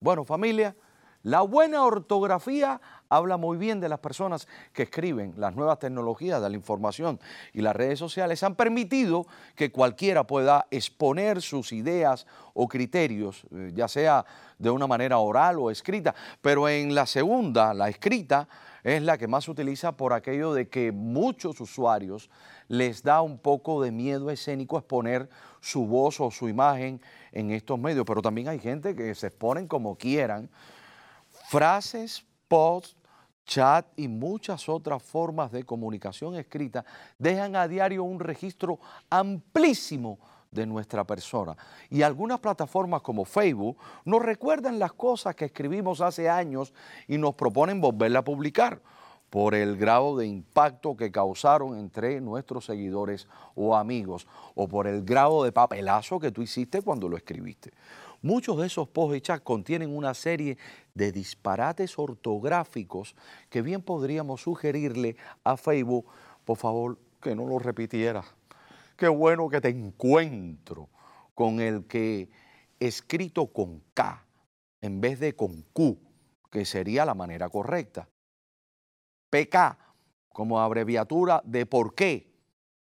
Bueno, familia, la buena ortografía habla muy bien de las personas que escriben. Las nuevas tecnologías de la información y las redes sociales han permitido que cualquiera pueda exponer sus ideas o criterios, eh, ya sea de una manera oral o escrita. Pero en la segunda, la escrita, es la que más se utiliza por aquello de que muchos usuarios les da un poco de miedo escénico exponer su voz o su imagen en estos medios, pero también hay gente que se exponen como quieran. Frases, posts, chat y muchas otras formas de comunicación escrita dejan a diario un registro amplísimo de nuestra persona. Y algunas plataformas como Facebook nos recuerdan las cosas que escribimos hace años y nos proponen volverla a publicar por el grado de impacto que causaron entre nuestros seguidores o amigos, o por el grado de papelazo que tú hiciste cuando lo escribiste. Muchos de esos posts y chats contienen una serie de disparates ortográficos que bien podríamos sugerirle a Facebook, por favor, que no lo repitiera. Qué bueno que te encuentro con el que escrito con K en vez de con Q, que sería la manera correcta. PK como abreviatura de por qué,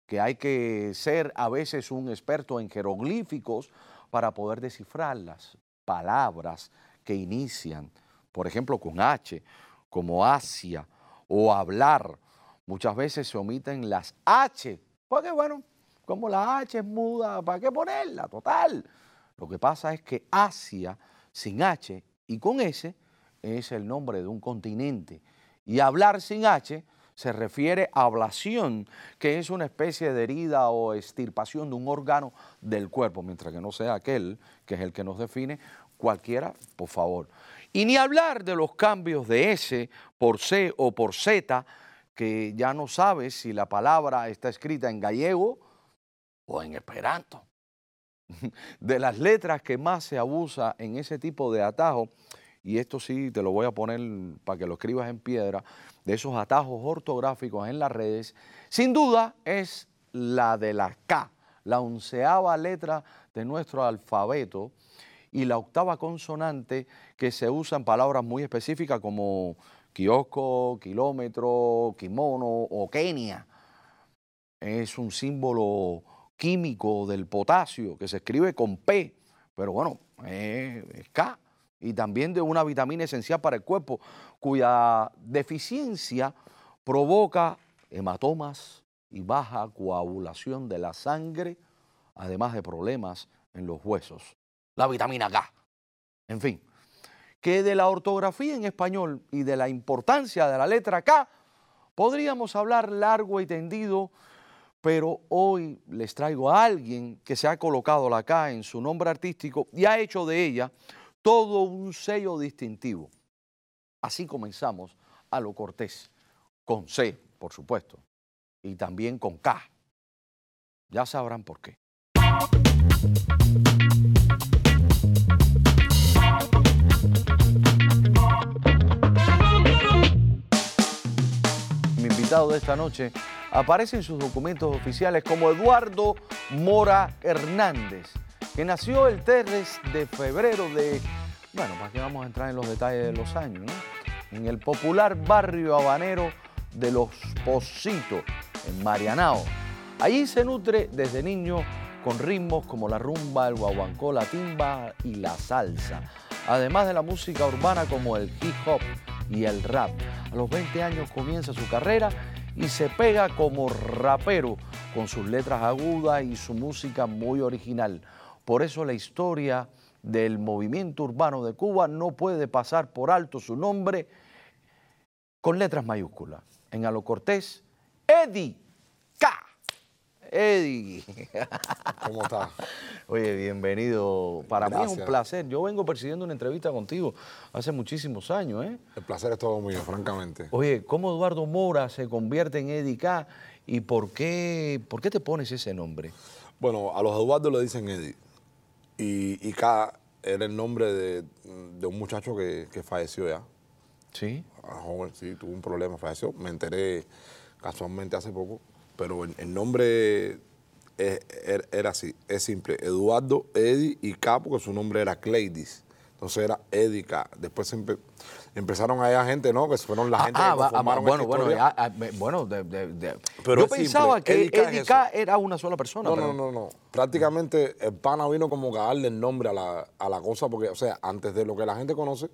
que hay que ser a veces un experto en jeroglíficos para poder descifrar las palabras que inician, por ejemplo, con H, como Asia, o hablar. Muchas veces se omiten las H, porque bueno, como la H es muda, ¿para qué ponerla? Total. Lo que pasa es que Asia, sin H y con S, es el nombre de un continente y hablar sin H se refiere a ablación, que es una especie de herida o extirpación de un órgano del cuerpo, mientras que no sea aquel que es el que nos define, cualquiera, por favor. Y ni hablar de los cambios de S por C o por Z, que ya no sabes si la palabra está escrita en gallego o en esperanto. De las letras que más se abusa en ese tipo de atajo y esto sí te lo voy a poner para que lo escribas en piedra, de esos atajos ortográficos en las redes, sin duda es la de la K, la onceava letra de nuestro alfabeto y la octava consonante que se usa en palabras muy específicas como kiosco, kilómetro, kimono o Kenia. Es un símbolo químico del potasio que se escribe con P, pero bueno, es K y también de una vitamina esencial para el cuerpo, cuya deficiencia provoca hematomas y baja coagulación de la sangre, además de problemas en los huesos. La vitamina K. En fin, que de la ortografía en español y de la importancia de la letra K podríamos hablar largo y tendido, pero hoy les traigo a alguien que se ha colocado la K en su nombre artístico y ha hecho de ella todo un sello distintivo. Así comenzamos a lo cortés, con C, por supuesto, y también con K. Ya sabrán por qué. Mi invitado de esta noche aparece en sus documentos oficiales como Eduardo Mora Hernández que nació el 3 de febrero de, bueno, ¿para qué vamos a entrar en los detalles de los años? En el popular barrio habanero de Los Positos, en Marianao. Allí se nutre desde niño con ritmos como la rumba, el guaguancó, la timba y la salsa, además de la música urbana como el hip hop y el rap. A los 20 años comienza su carrera y se pega como rapero con sus letras agudas y su música muy original. Por eso la historia del movimiento urbano de Cuba no puede pasar por alto su nombre con letras mayúsculas. En Alo Cortés, Eddie. Eddie. ¿Cómo estás? Oye, bienvenido. Para mí es un placer. Yo vengo persiguiendo una entrevista contigo hace muchísimos años. ¿eh? El placer es todo mío, francamente. Oye, ¿cómo Eduardo Mora se convierte en Eddie K? ¿Y por qué, por qué te pones ese nombre? Bueno, a los Eduardo le dicen Eddie. Y, y K era el nombre de, un muchacho que, falleció ya. Sí. joven, sí, tuvo un problema, falleció. Me enteré casualmente hace poco. Pero el, nombre er, era así, es simple. Eduardo, Eddie y K, porque su nombre era Cleidis. Entonces era Edica. Después empe- empezaron a ir gente, ¿no? Que fueron la gente Ah, que ah, conformaron bueno, esta bueno, historia. ya, ah, bueno, de- de- de- Pero yo es simple, pensaba que Eddie K es era una sola persona. No, pero- no, no, no. Prácticamente el pana vino como que a darle el nombre a la, a la cosa, porque, o sea, antes de lo que la gente conoce,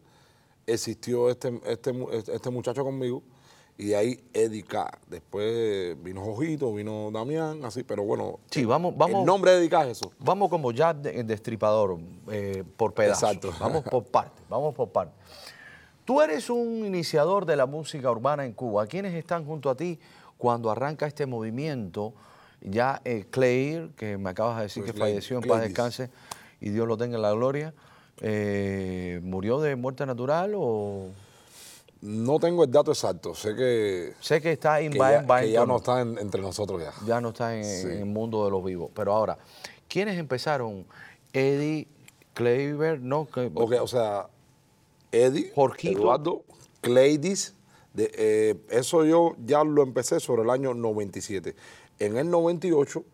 existió este, este, este muchacho conmigo, y de ahí Eddie K. Después vino Jojito, vino Damián, así, pero bueno. Sí, vamos, vamos. El nombre de Eddie K es eso. Vamos como ya de, destripador, eh, por pedazos. Exacto. Vamos por partes, vamos por partes. Tú eres un iniciador de la música urbana en Cuba. ¿Quiénes están junto a ti cuando arranca este movimiento? Ya eh, Claire, que me acabas de decir Pues que falleció en paz descanse y Dios lo tenga en la gloria, eh, ¿murió de muerte natural o...? No tengo el dato exacto, sé que, Sé que está en que ya, en que ya no está en- entre nosotros ya. ya no está en, Sí. en el mundo de los vivos. Pero ahora, ¿quiénes empezaron? Eddie, Kleiber, no, que- Ok, o sea, Eddie. Eduardo, Cleidis, de, eh, eso yo ya lo empecé sobre el año 97. En el 98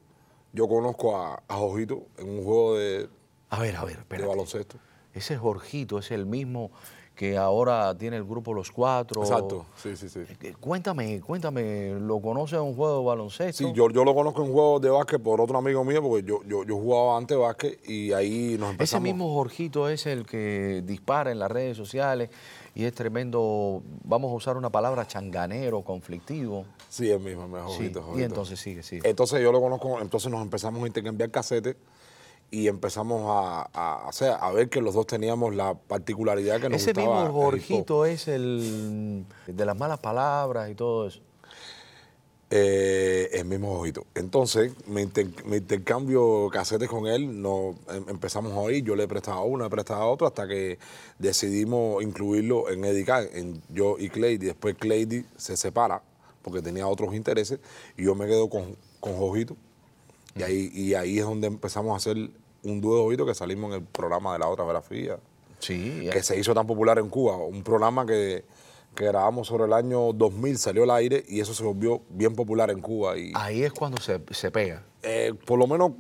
yo conozco a, a Jorgito en un juego de, A ver, a ver, de espérate. baloncesto. Ese Jorgito es el mismo que ahora tiene el grupo Los Cuatro. Exacto, sí, sí, sí. Eh, Cuéntame, cuéntame, ¿lo conoces en un juego de baloncesto? Sí, yo, yo lo conozco en juegos de básquet por otro amigo mío, porque yo, yo, yo jugaba antes básquet y ahí nos Ese empezamos. mismo Jorgito es el que dispara en las redes sociales y es tremendo, vamos a usar una palabra, changanero, conflictivo. Sí, el mismo, el Sí, Jorgito, y entonces sigue, sigue. Entonces yo lo conozco, entonces nos empezamos a intercambiar casetes y empezamos a, a, o sea, a ver que los dos teníamos la particularidad que nos Ese gustaba mismo el. Jorgito es el de las malas palabras y todo eso. Eh, el mismo ojito. Entonces, me, inter- me intercambio casetes con él, nos em- empezamos a oír, yo le he prestado uno, he prestado otro, hasta que decidimos incluirlo en Edicar, en yo y Clady. Después Clady se separa porque tenía otros intereses y yo me quedo con, con Jojito. Y ahí, y ahí es donde empezamos a hacer un dúo de Jojito que salimos en el programa de la otra grafía Sí, que se hizo tan popular en Cuba. Un programa que, que grabamos sobre el año 2000, salió al aire y eso se volvió bien popular en Cuba. Y ahí es cuando se, se pega. eh, por lo menos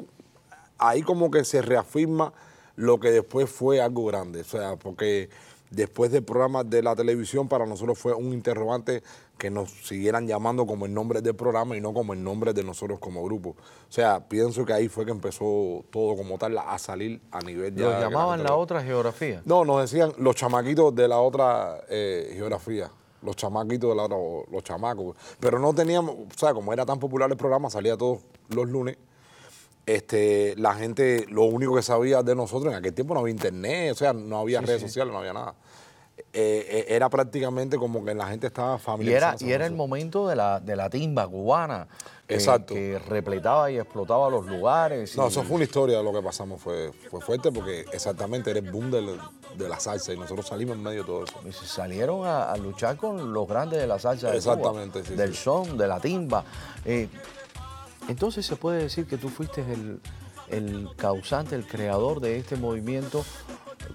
ahí como que se reafirma lo que después fue algo grande. O sea, porque después del programa de la televisión para nosotros fue un interrogante que nos siguieran llamando como el nombre del programa y no como el nombre de nosotros como grupo. O sea, pienso que ahí fue que empezó todo como tal a salir a nivel de que llamaban la otra geografía. no, nos decían los chamaquitos de la otra eh, geografía. Los chamaquitos de la otra, los chamacos. Pero no teníamos, o sea, como era tan popular el programa, salía todos los lunes. Este, la gente, lo único que sabía de nosotros, en aquel tiempo no había internet, o sea, no había redes sociales, no había nada. Eh, eh, era prácticamente como que la gente estaba Y era, familiarizada. y era el momento de la, de la timba cubana. que- Exacto. Que repletaba y explotaba los lugares. No, y- eso fue una historia, lo que pasamos fue, fue fuerte porque exactamente era el boom del- de la salsa y nosotros salimos en medio de todo eso. y se salieron a, a luchar con los grandes de la salsa de Exactamente, Cuba, sí, del sí. son, de la timba. Eh, entonces se puede decir que tú fuiste el, el causante, el creador de este movimiento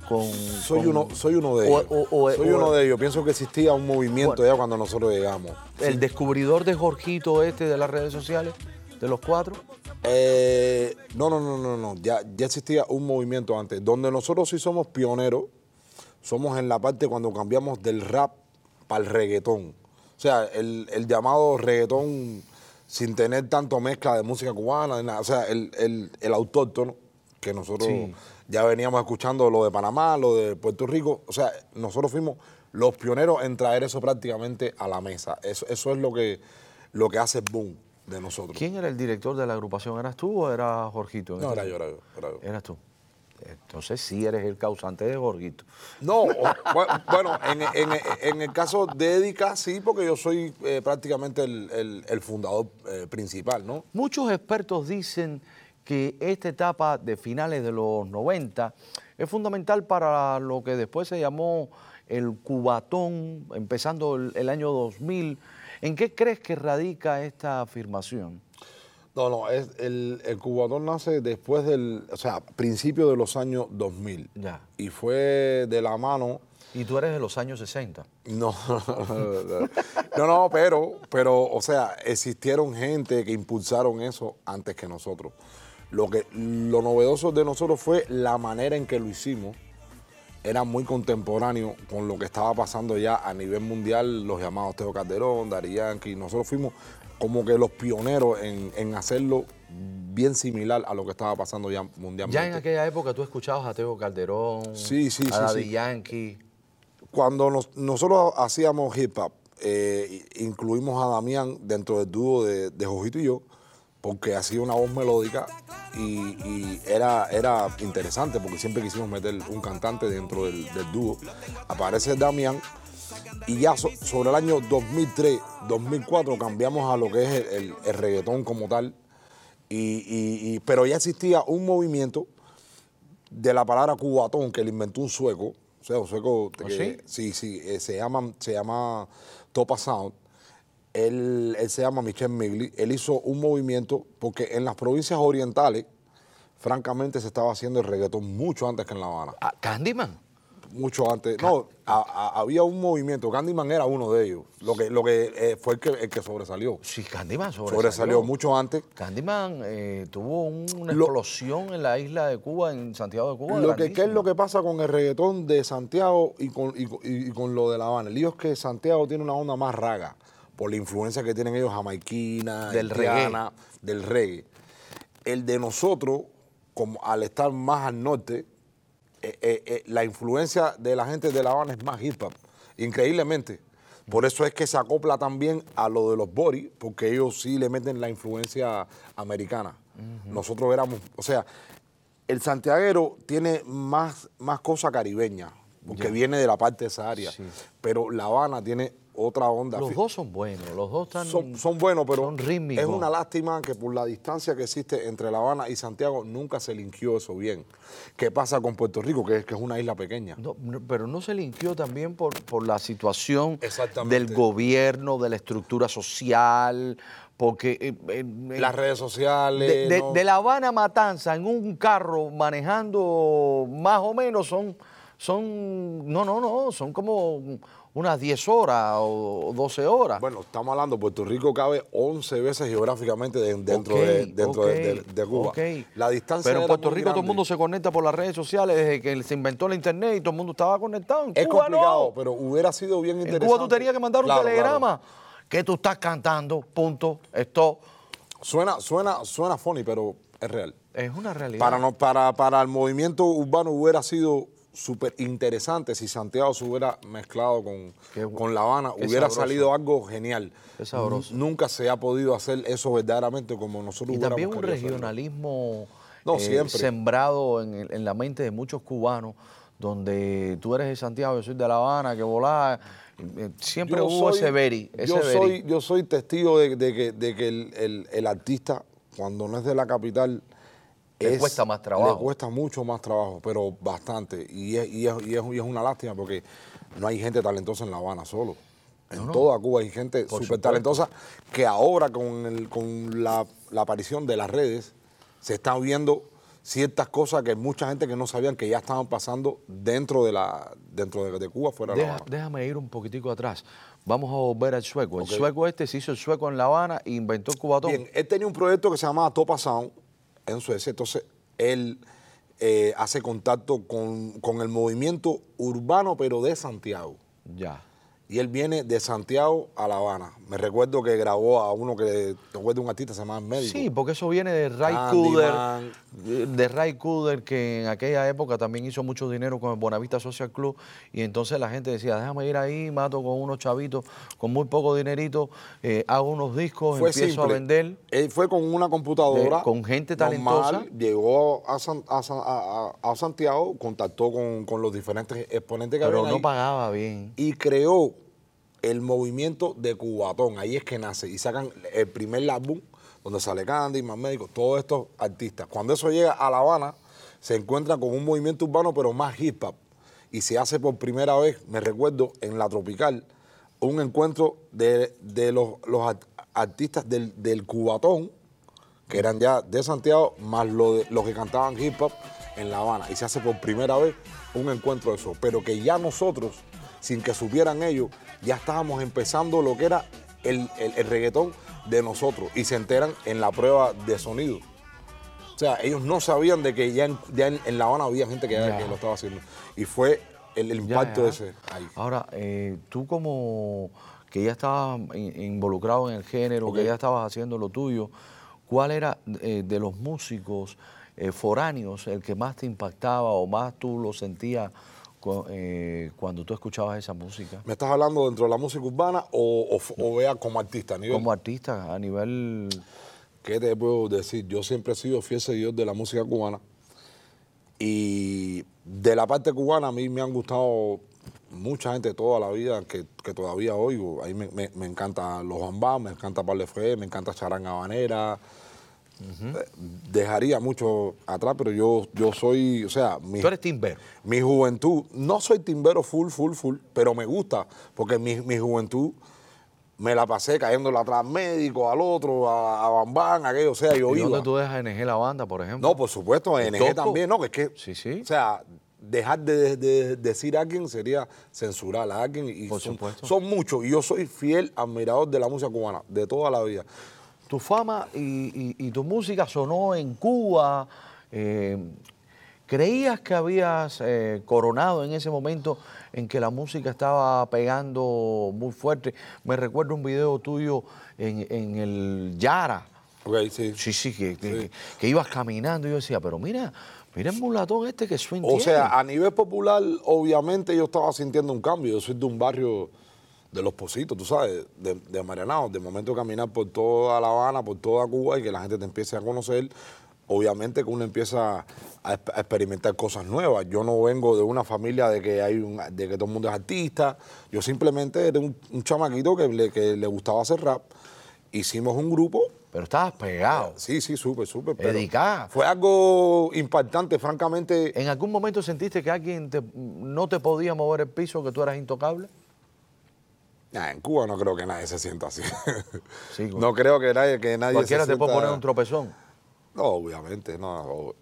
con... Soy con- uno, soy uno de o- ellos. o- o- soy uno de ellos. Pienso que existía un movimiento Bueno. ya cuando nosotros llegamos. El descubridor de Jorgito este de las redes sociales, de los cuatro. Eh, no, no, no, no, no. Ya, ya existía un movimiento antes. Donde nosotros sí somos pioneros, somos en la parte cuando cambiamos del rap para el reggaetón. O sea, el, el llamado reggaetón sin tener tanto mezcla de música cubana, de nada. o sea, el, el, el autóctono, que nosotros Sí. ya veníamos escuchando lo de Panamá, lo de Puerto Rico. O sea, nosotros fuimos los pioneros en traer eso prácticamente a la mesa. Eso, eso es lo que, lo que hace boom de nosotros. ¿Quién era el director de la agrupación? ¿Eras tú o era Jorgito? No, era yo, era yo, era yo. Eras tú. Entonces sí eres el causante de Jorgito. No, bueno, en, en- en el caso de Edica sí, porque yo soy eh, prácticamente el, el- el fundador eh, principal, ¿no? Muchos expertos dicen que esta etapa de finales de los 90 es fundamental para lo que después se llamó el cubatón, empezando el, el año 2000. ¿En qué crees que radica esta afirmación? No, no, es el, el cubatón nace después del, o sea, principio de los años 2000. Ya. Y fue de la mano, Y tú eres de los años 60. no, no, no, pero, pero, o sea, existieron gente que impulsaron eso antes que nosotros. Lo, que, lo novedoso de nosotros fue la manera en que lo hicimos era muy contemporáneo con lo que estaba pasando ya a nivel mundial, los llamados Teo Calderón, Dari Yankee. Nosotros fuimos como que los pioneros en, hacerlo bien similar a lo que estaba pasando ya mundialmente. Ya en aquella época tú escuchabas a Teo Calderón, sí, sí, a Daddy Yankee. Cuando nosotros hacíamos hip hop, eh, incluimos a Damián dentro del dúo de, de Jojito y yo, porque hacía una voz melódica y, era, era interesante porque siempre quisimos meter un cantante dentro del, dúo. Aparece Damián y ya sobre el año 2003, 2004 cambiamos a lo que es el, reggaetón como tal, y, pero ya existía un movimiento de la palabra cubatón que le inventó un sueco, o sea, un sueco ¿Ah, que, sí, sí, eh, se llama, se llama Topa Sound. Él, se llama Michel Migli, él hizo un movimiento porque en las provincias orientales, francamente, se estaba haciendo el reggaetón mucho antes que en La Habana. Ah, ¿Candyman? Mucho antes. no, había un movimiento. Candyman era uno de ellos. Lo que, lo que eh, fue el que, el que, sobresalió. Sí, Candyman sobresalió. Sobresalió mucho antes. Candyman eh, tuvo una explosión en la isla de Cuba, en Santiago de Cuba. Lo que, ¿Qué es lo que pasa con el reggaetón de Santiago y con, y con lo de La Habana? El lío es que Santiago tiene una onda más raga por la influencia que tienen ellos jamaiquina, del reggae. del reggae. El de nosotros, como al estar más al norte, eh, eh, eh, la influencia de la gente de La Habana es más hip hop, increíblemente. Por eso es que se acopla también a lo de los Boris, porque ellos sí le meten la influencia americana. Nosotros éramos, o sea, el santiaguero tiene más, más cosa caribeña, porque viene de la parte de esa área. Pero La Habana tiene otra onda. Los dos son buenos, los dos están, son, buenos, pero es una lástima que por la distancia que existe entre La Habana y Santiago nunca se linkió eso bien. ¿Qué pasa con Puerto Rico, que es, que es una isla pequeña? pero no se linkió también por, por la situación del gobierno, de la estructura social, porque... Eh, eh, Las redes sociales... De, de, La Habana a Matanza en un carro manejando más o menos son... Son, no, no, no, son como unas 10 horas o 12 horas. Bueno, estamos hablando, Puerto Rico cabe 11 veces geográficamente dentro, de, dentro de, Cuba. La distancia Pero en Puerto Rico todo el mundo se conecta por las redes sociales desde que se inventó la internet y todo el mundo estaba conectado. En es complicado, pero hubiera sido bien interesante. En Cuba tú tenías que mandar un telegrama que tú estás cantando, punto, esto. Suena, suena, suena funny, pero es real. Es una realidad. Para, no, para, para el movimiento urbano hubiera sido súper interesante si Santiago se hubiera mezclado con, con La Habana, hubiera salido algo genial. Nunca se ha podido hacer eso verdaderamente como nosotros Y también un regionalismo eh, sembrado en, la mente de muchos cubanos, donde tú eres de Santiago, yo soy de La Habana, que volá. Eh, siempre hubo ese veri. yo, Soy, yo soy testigo de, que, de que el, el artista, cuando no es de la capital, le cuesta más trabajo. Le cuesta mucho más trabajo, pero bastante. Y es, y es, una lástima porque no hay gente talentosa en La Habana solo. En toda Cuba hay gente súper talentosa que ahora con, el, con la, aparición de las redes se están viendo ciertas cosas que mucha gente que no sabían que ya estaban pasando dentro de la dentro de, Cuba fuera de La Habana. Déjame ir un poquitico atrás. Vamos a volver al sueco. El sueco este se hizo el sueco en La Habana e inventó el cubatón. Bien, él tenía un proyecto que se llamaba Topa Sound, en Suecia. Entonces, él eh, hace contacto con, con, el movimiento urbano, pero de Santiago. Ya y él viene de Santiago a La Habana. Me recuerdo que grabó a uno que, te de un artista, se llama Médico. Sí, porque eso viene de Ray Cooder, de Ray Cooder, que en aquella época también hizo mucho dinero con el Bonavista Social Club, y entonces la gente decía, déjame ir ahí, mato con unos chavitos con muy poco dinerito, eh, hago unos discos, empiezo a vender. Él fue con una computadora. con gente talentosa. llegó a, a, Santiago, contactó con, con, los diferentes exponentes que Pero no pagaba bien. Y creó el movimiento de Cubatón. Ahí es que nace. Y sacan el primer álbum donde sale Candy, Más Médico, todos estos artistas. Cuando eso llega a La Habana, se encuentra con un movimiento urbano, pero más hip hop. Y se hace por primera vez, me recuerdo, en la Tropical, un encuentro de, los, artistas del, Cubatón, que eran ya de Santiago, más los que cantaban hip hop en La Habana. Y se hace por primera vez un encuentro de eso. Pero que ya nosotros, sin que supieran ellos, ya estábamos empezando lo que era el, reggaetón de nosotros y se enteran en la prueba de sonido. O sea, ellos no sabían de que ya en, La Habana había gente que, lo estaba haciendo. Y fue el, el impacto ya. ese ahí. Ahora, eh, tú como que ya estabas in- involucrado en el género, que ya estabas haciendo lo tuyo, ¿cuál era eh, de los músicos eh, foráneos el que más te impactaba o más tú lo sentías eh, cuando tú escuchabas esa música? ¿Me estás hablando dentro de la música urbana o, o, vea como artista? a nivel- Como artista, a nivel... ¿Qué te puedo decir? Yo siempre he sido fiel seguidor de la música cubana. Y de la parte cubana a mí me han gustado mucha gente toda la vida que, que todavía oigo. Ahí me, me, me encanta Los Bambam, me encanta Pablo Fe, me encanta Charanga Habanera. Dejaría mucho atrás, pero yo, yo soy, o sea, mi, Tú eres timbero. mi juventud, no soy timbero full, full, full, pero me gusta, porque mi, mi juventud me la pasé cayéndole atrás médico, al otro, a, a Bambán, a aquello, o sea, yo ¿Y iba. dónde tú dejas NG la banda, por ejemplo? No, por supuesto, ¿El NG Tosco? también, no, que es que, Sí, sí. o sea, dejar de, de- de decir a alguien sería censurar a alguien y Por son, supuesto. son muchos y yo soy fiel admirador de la música cubana, de toda la vida. Tu fama y, y- y tu música sonó en Cuba. eh, ¿Creías que habías eh, coronado en ese momento en que la música estaba pegando muy fuerte? Me recuerdo un video tuyo en, en el Yara. Ok, sí. Sí, sí, que, que- que ibas caminando y yo decía, pero mira, mira el mulatón este que swing O tiene". sea, a nivel popular, obviamente yo estaba sintiendo un cambio. Yo soy de un barrio de Los Positos, tú sabes, de, de Marianao. De momento caminar por toda La Habana, por toda Cuba y que la gente te empiece a conocer, obviamente que uno empieza a, exp- a experimentar cosas nuevas. Yo no vengo de una familia de que hay un, de que todo el mundo es artista. Yo simplemente era un, un chamaquito que le, que le gustaba hacer rap. Hicimos un grupo Pero estabas pegado. Sí, sí, súper, súper. Dedicada. Fue algo impactante, francamente. ¿En algún momento sentiste que alguien te- no te podía mover el piso, que tú eras intocable? Nah, en Cuba no creo que nadie se sienta así. Sí, no creo que nadie, que nadie Cualquiera se te puede poner un tropezón. No, obviamente, no.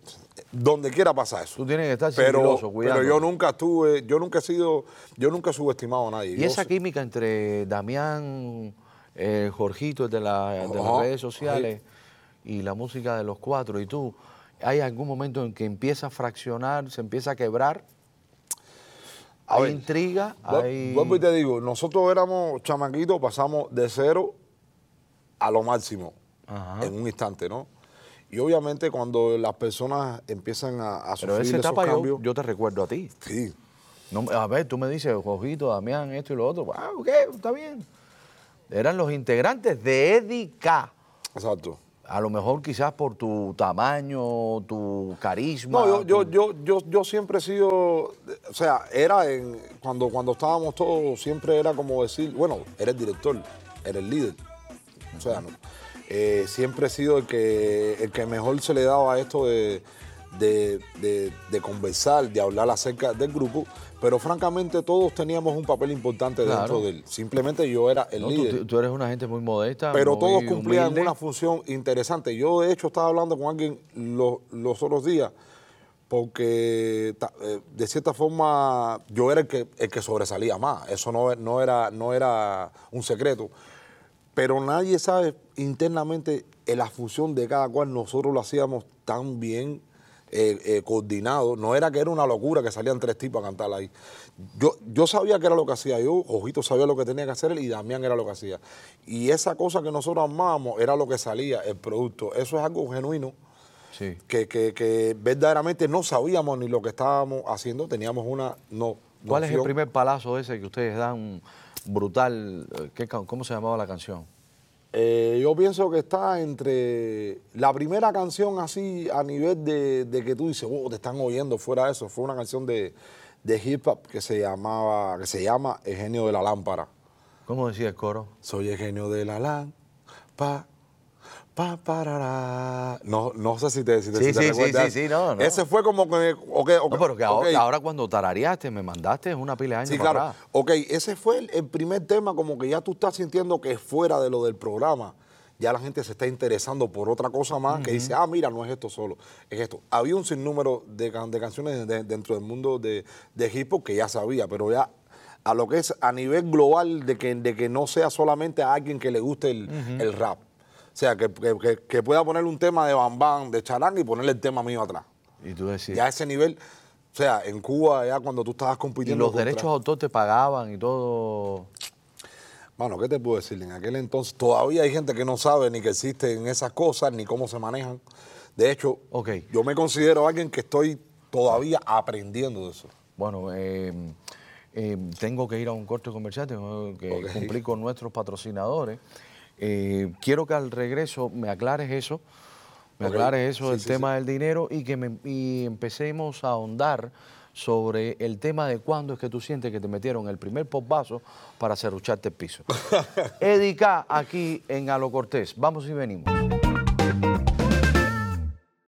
Donde quiera pasa eso. Tú tienes que estar Pero, sigiloso, pero yo nunca estuve, yo nunca he sido, yo nunca he subestimado a nadie. Y Yo esa química entre Damián, eh, Jorgito de, la- de las redes sociales y la música de los cuatro y tú, ¿hay algún momento en que empieza a fraccionar, se empieza a quebrar? ¿Hay ver, intriga? Vu- ¿Hay... Y te digo, nosotros éramos chamaquitos, pasamos de cero a lo máximo Ajá. en un instante, ¿no? Y obviamente cuando las personas empiezan a, a Pero sufrir esa esos etapa yo, cambios, yo te recuerdo a ti. sí, No, a ver, tú me dices, Jorgito, Damián, esto y lo otro. Ah, ok, está bien. Eran los integrantes de Edica. exacto. A lo mejor quizás por tu tamaño, tu carisma. No, yo, yo, yo, yo, yo siempre he sido, o sea, era en, cuando, cuando estábamos todos, siempre era como decir, bueno, eres director, eres líder. O sea, no, eh, siempre he sido el que, el que mejor se le daba a esto de, de, de- de conversar, de hablar acerca del grupo, pero francamente todos teníamos un papel importante Claro. dentro de él. Simplemente yo era el No, líder. tú eres una gente muy modesta. Pero muy todos cumplían humilde. una función interesante. Yo, de hecho, estaba hablando con alguien lo- los otros días, porque eh, de cierta forma yo era el que, el que sobresalía más. Eso no, no, era, no era un secreto. Pero nadie sabe internamente en la función de cada cual. Nosotros lo hacíamos tan bien eh, eh, coordinado. No era que era una locura que salían tres tipos a cantar ahí. Yo, yo sabía que era lo que hacía yo, Ojito sabía lo que tenía que hacer él y Damián era lo que hacía. Y esa cosa que nosotros amábamos era lo que salía, el producto. Eso es algo genuino Sí. que, que- que verdaderamente no sabíamos ni lo que estábamos haciendo, teníamos una no. ¿Cuál es el primer palazo ese que ustedes dan brutal? ¿Qué ¿Cómo se llamaba la canción? Eh, yo pienso que está entre la primera canción así a nivel de, de que tú dices, oh, te están oyendo fuera de eso. Fue una canción de, de hip hop que se llamaba, que se llama El genio de la lámpara. ¿Cómo decía el coro? Soy el genio de la lámpara. Pa, parará. No, no sé si te, si te, Sí, si te sí, recuerdas. sí, sí, no, no. Ese fue como que. ok, ok, No, pero que ahora, cuando tarareaste, me mandaste una pila de años Sí, para claro. atrás. Ok, ese fue el, el primer tema, como que ya tú estás sintiendo que fuera de lo del programa, ya la gente se está interesando por otra cosa más, que dice, ah, mira, no es esto solo, es esto. Había un sinnúmero de, can- de canciones de- dentro del mundo de, de hip hop que ya sabía, pero ya a lo que es a nivel global, de que, de que no sea solamente a alguien que le guste el, el rap. O sea, que, que- pueda poner un tema de Bam Bam, de charanga y ponerle el tema mío atrás. Y tú decías, Ya a ese nivel, O sea, en Cuba ya cuando tú estabas Y compitiendo... los contra- derechos de autor te pagaban y todo. Mano, ¿qué te puedo decir? En aquel entonces todavía hay gente que no sabe ni que existen esas cosas, ni cómo se manejan. De hecho, Ok. yo me considero alguien que estoy todavía aprendiendo de eso. Bueno, eh, eh, tengo que ir a un corte comercial, tengo que cumplir con nuestros patrocinadores. Eh, quiero que al regreso me aclares eso, me aclares eso Sí, del sí, tema del dinero y que me, y empecemos a ahondar sobre el tema de cuándo es que tú sientes que te metieron el primer vaso para cerrucharte el piso. Edica aquí en Alo Cortés. Vamos y venimos.